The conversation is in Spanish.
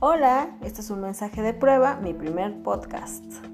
Hola, este es un mensaje de prueba, mi primer podcast.